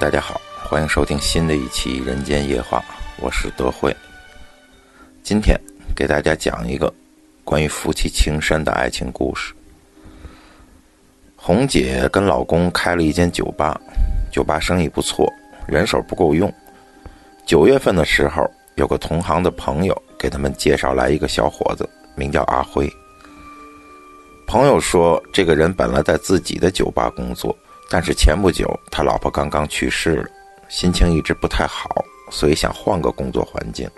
大家好，欢迎收听新的一期《人间夜话》，我是德惠。今天给大家讲一个关于夫妻情深的爱情故事。红姐跟老公开了一间酒吧，酒吧生意不错，人手不够用。九月份的时候，有个同行的朋友给他们介绍来一个小伙子，名叫阿辉。朋友说，这个人本来在自己的酒吧工作。但是前不久，他老婆刚刚去世了，心情一直不太好，所以想换个工作环境。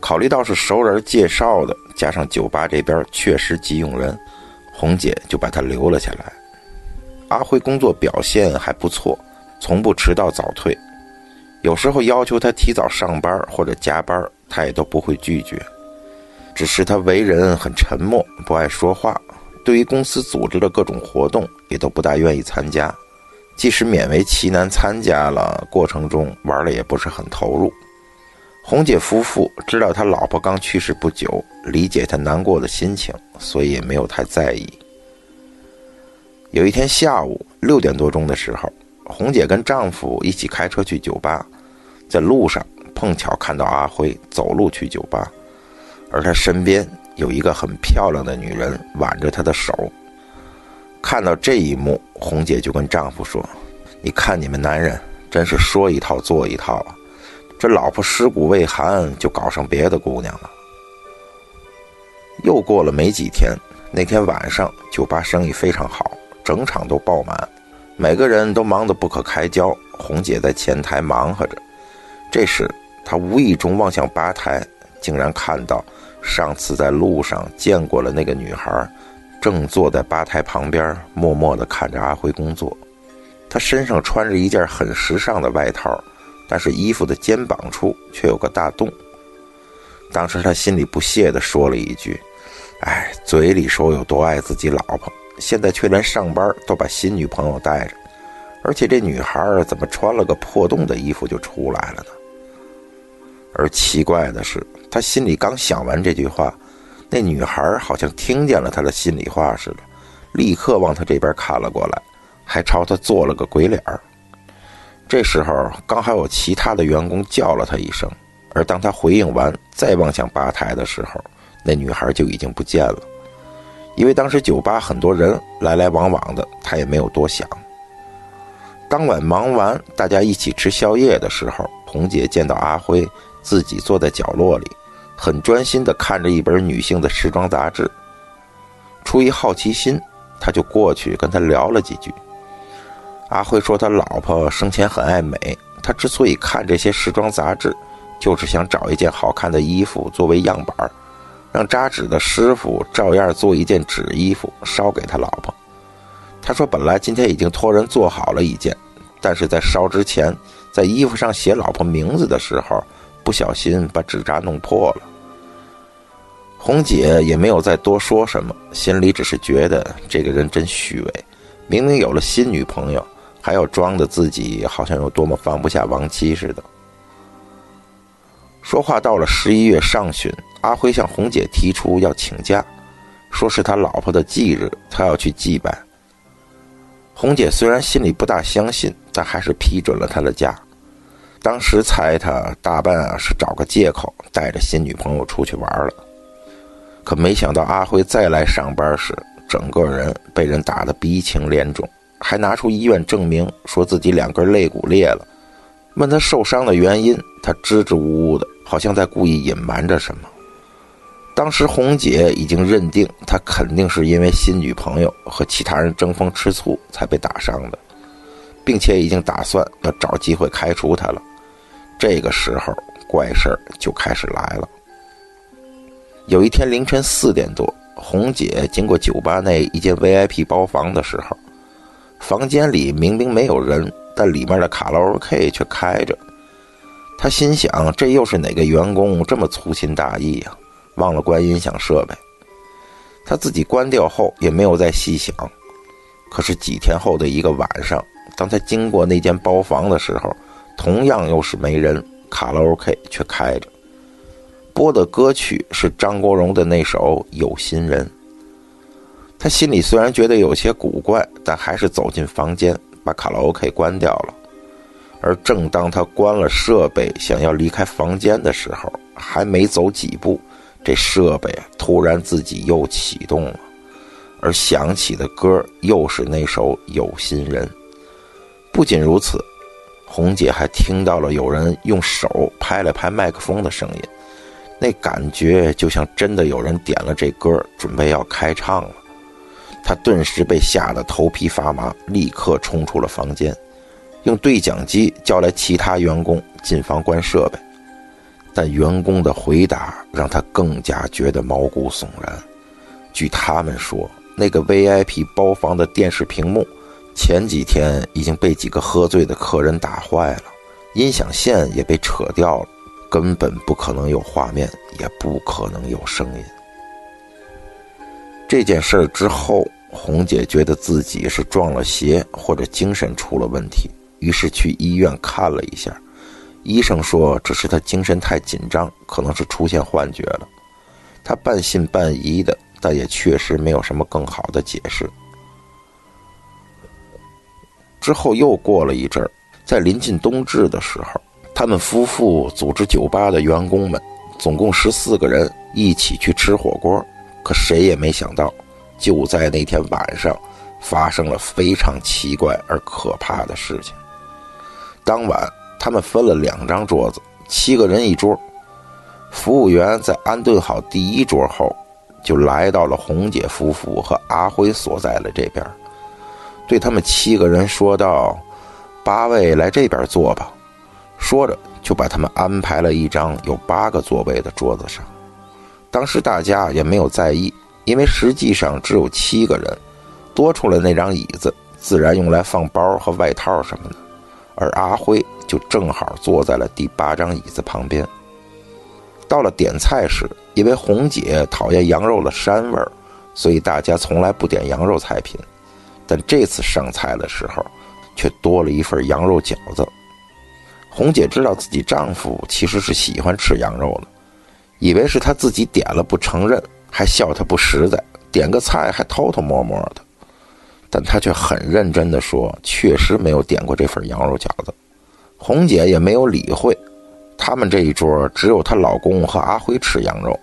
考虑到是熟人介绍的，加上酒吧这边确实急用人，红姐就把他留了下来。阿辉工作表现还不错，从不迟到早退，有时候要求他提早上班或者加班，他也都不会拒绝。只是他为人很沉默，不爱说话。对于公司组织的各种活动，也都不大愿意参加。即使勉为其难参加了，过程中玩的也不是很投入。红姐夫妇知道他老婆刚去世不久，理解他难过的心情，所以也没有太在意。有一天下午六点多钟的时候，红姐跟丈夫一起开车去酒吧，在路上碰巧看到阿辉走路去酒吧，而他身边。有一个很漂亮的女人挽着他的手。看到这一幕，红姐就跟丈夫说：“你看你们男人真是说一套做一套，这老婆尸骨未寒就搞上别的姑娘了。”又过了没几天，那天晚上酒吧生意非常好，整场都爆满，每个人都忙得不可开交。红姐在前台忙活着，这时她无意中望向吧台，竟然看到。上次在路上见过了那个女孩，正坐在吧台旁边，默默地看着阿辉工作。他身上穿着一件很时尚的外套，但是衣服的肩膀处却有个大洞。当时他心里不屑地说了一句：“哎，嘴里说有多爱自己老婆，现在却连上班都把新女朋友带着，而且这女孩怎么穿了个破洞的衣服就出来了呢？”而奇怪的是。他心里刚想完这句话，那女孩好像听见了他的心里话似的，立刻往他这边看了过来，还朝他做了个鬼脸儿。这时候刚好有其他的员工叫了他一声，而当他回应完，再望向吧台的时候，那女孩就已经不见了。因为当时酒吧很多人来来往往的，他也没有多想。当晚忙完，大家一起吃宵夜的时候，红姐见到阿辉自己坐在角落里。很专心地看着一本女性的时装杂志，出于好奇心，他就过去跟他聊了几句。阿辉说，他老婆生前很爱美，他之所以看这些时装杂志，就是想找一件好看的衣服作为样板，让扎纸的师傅照样做一件纸衣服烧给他老婆。他说，本来今天已经托人做好了一件，但是在烧之前，在衣服上写老婆名字的时候。不小心把纸扎弄破了，红姐也没有再多说什么，心里只是觉得这个人真虚伪，明明有了新女朋友，还要装的自己好像有多么放不下亡妻似的。说话到了十一月上旬，阿辉向红姐提出要请假，说是他老婆的忌日，他要去祭拜。红姐虽然心里不大相信，但还是批准了他的假。当时猜他大半啊是找个借口带着新女朋友出去玩了，可没想到阿辉再来上班时，整个人被人打得鼻青脸肿，还拿出医院证明说自己两根肋骨裂了。问他受伤的原因，他支支吾吾的，好像在故意隐瞒着什么。当时红姐已经认定他肯定是因为新女朋友和其他人争风吃醋才被打伤的，并且已经打算要找机会开除他了。这个时候，怪事儿就开始来了。有一天凌晨四点多，红姐经过酒吧内一间 VIP 包房的时候，房间里明明没有人，但里面的卡拉 OK 却开着。她心想：这又是哪个员工这么粗心大意呀？忘了关音响设备。她自己关掉后也没有再细想。可是几天后的一个晚上，当她经过那间包房的时候，同样又是没人，卡拉 OK 却开着，播的歌曲是张国荣的那首《有心人》。他心里虽然觉得有些古怪，但还是走进房间，把卡拉 OK 关掉了。而正当他关了设备，想要离开房间的时候，还没走几步，这设备突然自己又启动了，而响起的歌又是那首《有心人》。不仅如此，红姐还听到了有人用手拍了拍麦克风的声音，那感觉就像真的有人点了这歌，准备要开唱了。她顿时被吓得头皮发麻，立刻冲出了房间。用对讲机叫来其他员工进房关设备，但员工的回答让他更加觉得毛骨悚然。据他们说，那个 VIP 包房的电视屏幕前几天已经被几个喝醉的客人打坏了，音响线也被扯掉了，根本不可能有画面，也不可能有声音。这件事儿之后，红姐觉得自己是撞了邪，或者精神出了问题。于是去医院看了一下，医生说只是她精神太紧张，可能是出现幻觉了。她半信半疑的，但也确实没有什么更好的解释。之后又过了一阵，在临近冬至的时候，他们夫妇组织酒吧的员工们，总共十四个人一起去吃火锅。可谁也没想到，就在那天晚上，发生了非常奇怪而可怕的事情。当晚，他们分了两张桌子，七个人一桌。服务员在安顿好第一桌后，就来到了红姐夫妇和阿辉所在的这边，对他们七个人说道：“八位来这边坐吧。”说着，就把他们安排了一张有八个座位的桌子上。当时大家也没有在意，因为实际上只有七个人，多出来那张椅子自然用来放包和外套什么的。而阿辉就正好坐在了第八张椅子旁边。到了点菜时，因为红姐讨厌羊肉的膻味儿，所以大家从来不点羊肉菜品。但这次上菜的时候，却多了一份羊肉饺子。红姐知道自己丈夫其实是喜欢吃羊肉的，以为是他自己点了不承认，还笑他不实在，点个菜还偷偷摸摸的。但她却很认真地说：“确实没有点过这份羊肉饺子。”红姐也没有理会。他们这一桌只有她老公和阿辉吃羊肉。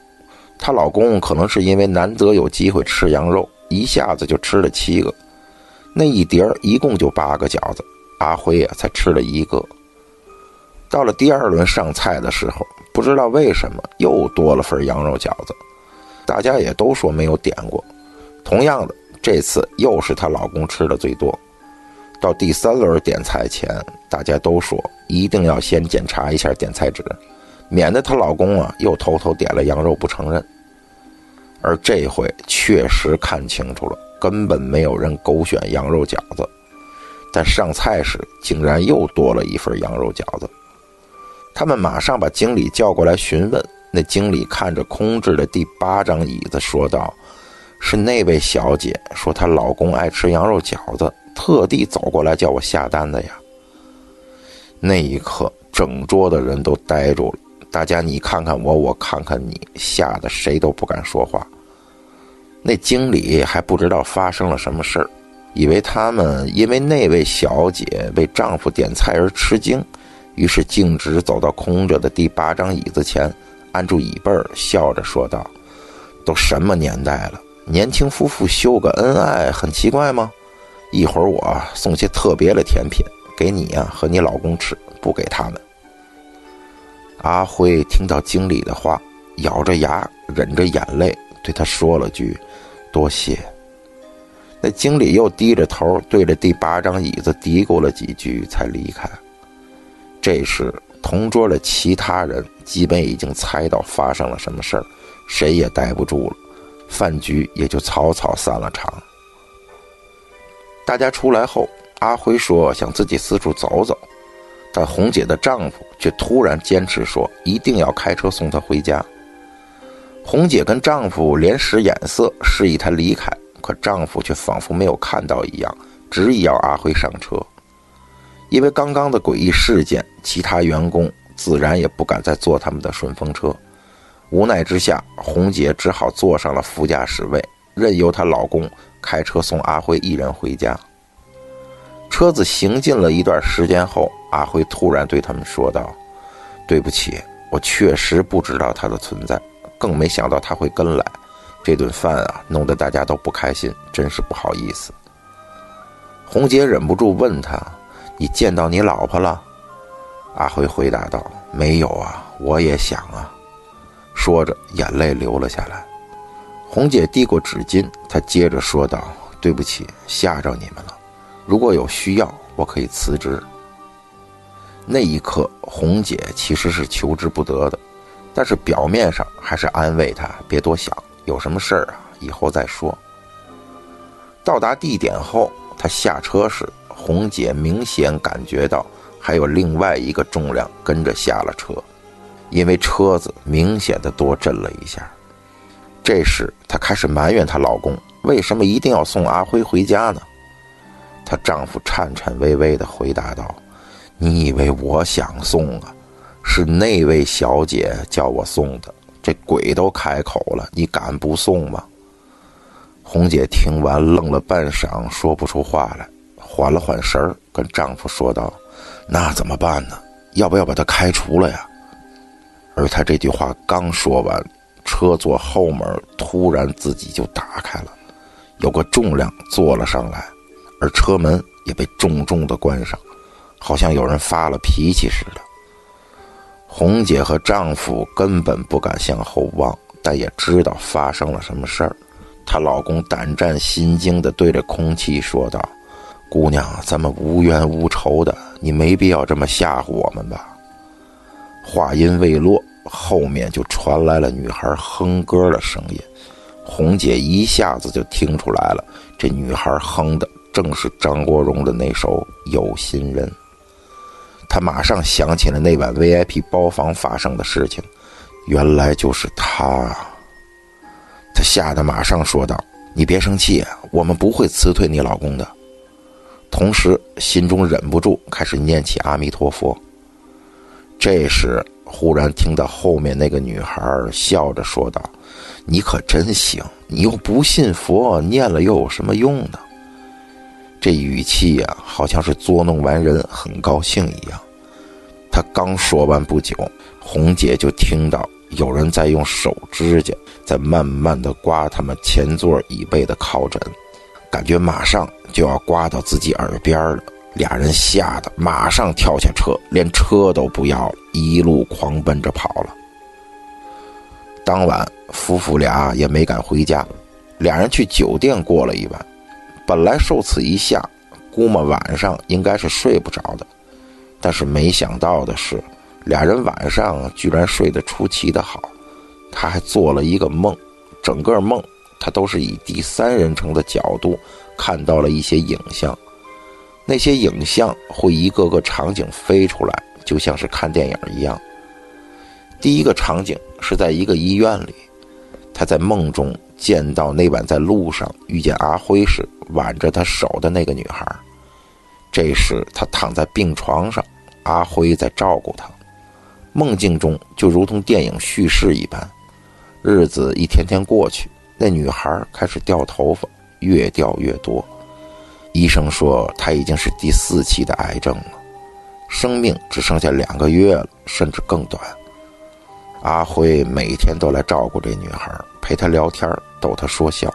她老公可能是因为难得有机会吃羊肉，一下子就吃了七个。那一碟一共就八个饺子，阿辉呀才吃了一个。到了第二轮上菜的时候，不知道为什么又多了份羊肉饺子，大家也都说没有点过。同样的。这次又是她老公吃的最多。到第三轮点菜前，大家都说一定要先检查一下点菜纸，免得她老公啊又偷偷点了羊肉不承认。而这回确实看清楚了，根本没有人勾选羊肉饺子，但上菜时竟然又多了一份羊肉饺子。他们马上把经理叫过来询问。那经理看着空置的第八张椅子，说道。是那位小姐说她老公爱吃羊肉饺子，特地走过来叫我下单的呀。那一刻，整桌的人都呆住了，大家你看看我，我看看你，吓得谁都不敢说话。那经理还不知道发生了什么事儿，以为他们因为那位小姐为丈夫点菜而吃惊，于是径直走到空着的第八张椅子前，按住椅背儿，笑着说道：“都什么年代了？”年轻夫妇秀个恩爱很奇怪吗？一会儿我送些特别的甜品给你呀和你老公吃，不给他们。阿辉听到经理的话，咬着牙忍着眼泪对他说了句：“多谢。”那经理又低着头对着第八张椅子嘀咕了几句，才离开。这时，同桌的其他人基本已经猜到发生了什么事儿，谁也待不住了。饭局也就草草散了场。大家出来后，阿辉说想自己四处走走，但红姐的丈夫却突然坚持说一定要开车送她回家。红姐跟丈夫连使眼色示意她离开，可丈夫却仿佛没有看到一样，执意要阿辉上车。因为刚刚的诡异事件，其他员工自然也不敢再坐他们的顺风车。无奈之下，红姐只好坐上了副驾驶位，任由她老公开车送阿辉一人回家。车子行进了一段时间后，阿辉突然对他们说道：“对不起，我确实不知道他的存在，更没想到他会跟来。这顿饭啊，弄得大家都不开心，真是不好意思。”红姐忍不住问他：“你见到你老婆了？”阿辉回答道：“没有啊，我也想啊。”说着，眼泪流了下来。红姐递过纸巾，她接着说道：“对不起，吓着你们了。”如果有需要，我可以辞职。那一刻，红姐其实是求之不得的，但是表面上还是安慰她别多想，有什么事儿啊，以后再说。到达地点后，她下车时，红姐明显感觉到还有另外一个重量跟着下了车，因为车子明显的多震了一下。这时，她开始埋怨她老公为什么一定要送阿辉回家呢？她丈夫颤颤巍巍地回答道：“你以为我想送啊？是那位小姐叫我送的。这鬼都开口了，你敢不送吗？”红姐听完愣了半晌，说不出话来，缓了缓神儿，跟丈夫说道：“那怎么办呢？要不要把他开除了呀？”而她这句话刚说完，车座后门突然自己就打开了，有个重量坐了上来。而车门也被重重的关上，好像有人发了脾气似的。红姐和丈夫根本不敢向后望，但也知道发生了什么事儿。她老公胆战心惊地对着空气说道：“姑娘，咱们无冤无仇的，你没必要这么吓唬我们吧？”话音未落，后面就传来了女孩哼歌的声音。红姐一下子就听出来了，这女孩哼的。正是张国荣的那首《有心人》，他马上想起了那晚 VIP 包房发生的事情，原来就是他。他吓得马上说道：“你别生气，我们不会辞退你老公的。”同时心中忍不住开始念起阿弥陀佛。这时忽然听到后面那个女孩笑着说道：“你可真行，你又不信佛，念了又有什么用呢？”这语气呀，好像是捉弄完人很高兴一样。他刚说完不久，红姐就听到有人在用手指甲在慢慢的刮他们前座椅背的靠枕，感觉马上就要刮到自己耳边了。俩人吓得马上跳下车，连车都不要了，一路狂奔着跑了。当晚，夫妇俩也没敢回家，俩人去酒店过了一晚。本来受此一吓，估摸晚上应该是睡不着的，但是没想到的是，俩人晚上居然睡得出奇的好。他还做了一个梦，整个梦他都是以第三人称的角度看到了一些影像，那些影像会一个个场景飞出来，就像是看电影一样。第一个场景是在一个医院里，他在梦中。见到那晚在路上遇见阿辉时挽着他手的那个女孩，这时他躺在病床上，阿辉在照顾他。梦境中就如同电影叙事一般，日子一天天过去，那女孩开始掉头发，越掉越多。医生说她已经是第四期的癌症了，生命只剩下两个月了，甚至更短。阿辉每天都来照顾这女孩。陪她聊天，逗她说笑。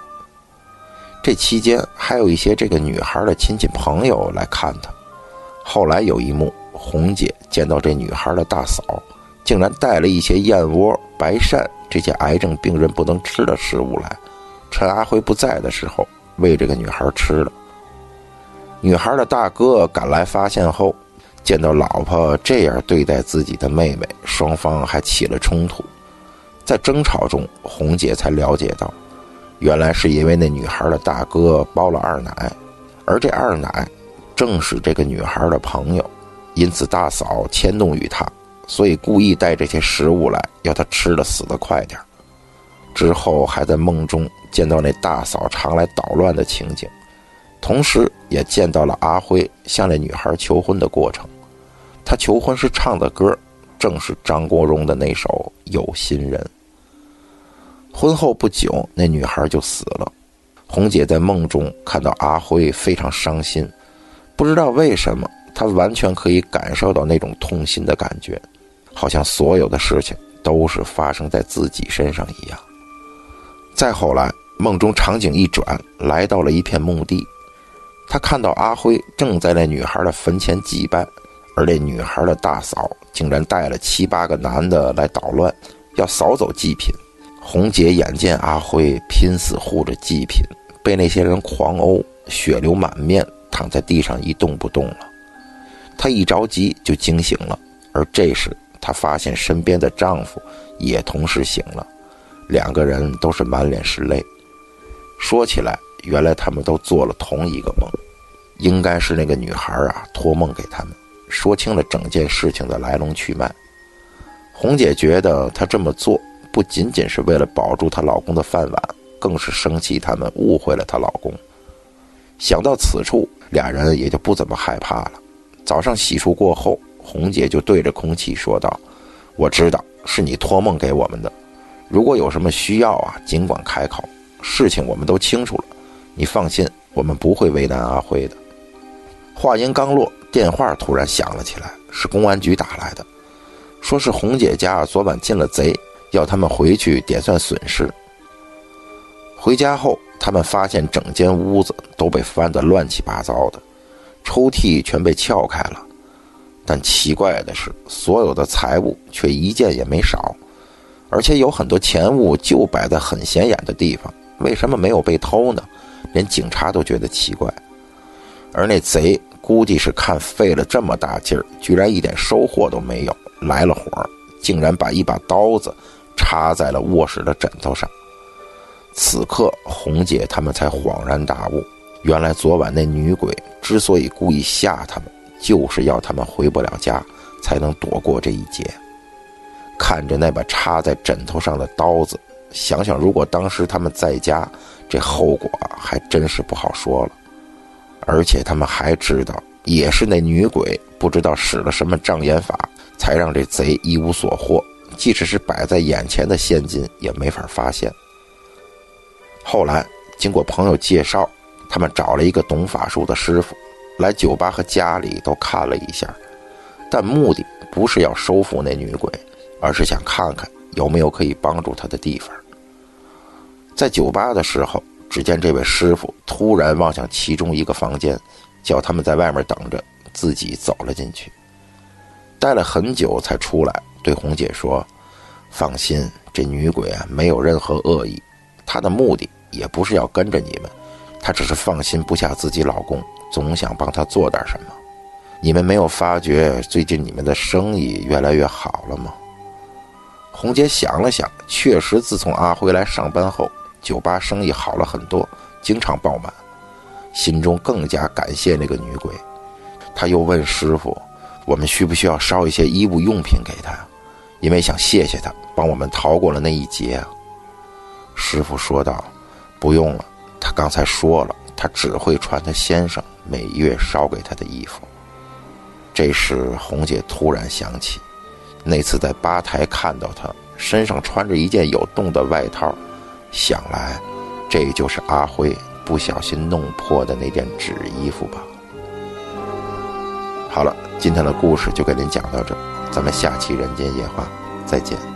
这期间还有一些这个女孩的亲戚朋友来看她。后来有一幕，红姐见到这女孩的大嫂，竟然带了一些燕窝、白鳝这些癌症病人不能吃的食物来，趁阿辉不在的时候喂这个女孩吃了。女孩的大哥赶来发现后，见到老婆这样对待自己的妹妹，双方还起了冲突。在争吵中，红姐才了解到，原来是因为那女孩的大哥包了二奶，而这二奶正是这个女孩的朋友，因此大嫂牵动于她，所以故意带这些食物来，要她吃的死的快点之后还在梦中见到那大嫂常来捣乱的情景，同时也见到了阿辉向那女孩求婚的过程。他求婚时唱的歌，正是张国荣的那首《有心人》。婚后不久，那女孩就死了。红姐在梦中看到阿辉非常伤心，不知道为什么，她完全可以感受到那种痛心的感觉，好像所有的事情都是发生在自己身上一样。再后来，梦中场景一转，来到了一片墓地，她看到阿辉正在那女孩的坟前祭拜，而那女孩的大嫂竟然带了七八个男的来捣乱，要扫走祭品。红姐眼见阿辉拼死护着祭品，被那些人狂殴，血流满面，躺在地上一动不动了。她一着急就惊醒了，而这时她发现身边的丈夫也同时醒了。两个人都是满脸是泪。说起来，原来他们都做了同一个梦，应该是那个女孩啊托梦给他们，说清了整件事情的来龙去脉。红姐觉得她这么做不仅仅是为了保住她老公的饭碗，更是生气他们误会了她老公。想到此处，俩人也就不怎么害怕了。早上洗漱过后，红姐就对着空气说道：“我知道是你托梦给我们的。”如果有什么需要啊，尽管开口，事情我们都清楚了，你放心，我们不会为难阿辉的。话音刚落，电话突然响了起来，是公安局打来的，说是红姐家昨晚进了贼，要他们回去点算损失。回家后，他们发现整间屋子都被翻得乱七八糟的，抽屉全被撬开了，但奇怪的是，所有的财物却一件也没少。而且有很多钱物就摆在很显眼的地方，为什么没有被偷呢？连警察都觉得奇怪。而那贼估计是看费了这么大劲儿，居然一点收获都没有，来了火儿，竟然把一把刀子插在了卧室的枕头上。此刻，红姐他们才恍然大悟，原来昨晚那女鬼之所以故意吓他们，就是要他们回不了家，才能躲过这一劫。看着那把插在枕头上的刀子，想想如果当时他们在家，这后果还真是不好说了。而且他们还知道，也是那女鬼不知道使了什么障眼法，才让这贼一无所获。即使是摆在眼前的现金，也没法发现。后来经过朋友介绍，他们找了一个懂法术的师傅，来酒吧和家里都看了一下，但目的不是要收服那女鬼。而是想看看有没有可以帮助他的地方。在酒吧的时候，只见这位师傅突然望向其中一个房间，叫他们在外面等着，自己走了进去。待了很久才出来，对红姐说：“放心，这女鬼啊没有任何恶意，她的目的也不是要跟着你们，她只是放心不下自己老公，总想帮他做点什么。你们没有发觉最近你们的生意越来越好了吗？”红姐想了想，确实，自从阿辉来上班后，酒吧生意好了很多，经常爆满，心中更加感谢那个女鬼。她又问师傅：“我们需不需要烧一些衣物用品给她？因为想谢谢他帮我们逃过了那一劫。”师傅说道：“不用了，他刚才说了，他只会穿他先生每月烧给他的衣服。”这时，红姐突然想起。那次在吧台看到他身上穿着一件有洞的外套，想来，这就是阿辉不小心弄破的那件纸衣服吧。好了，今天的故事就给您讲到这，咱们下期《人间夜话》再见。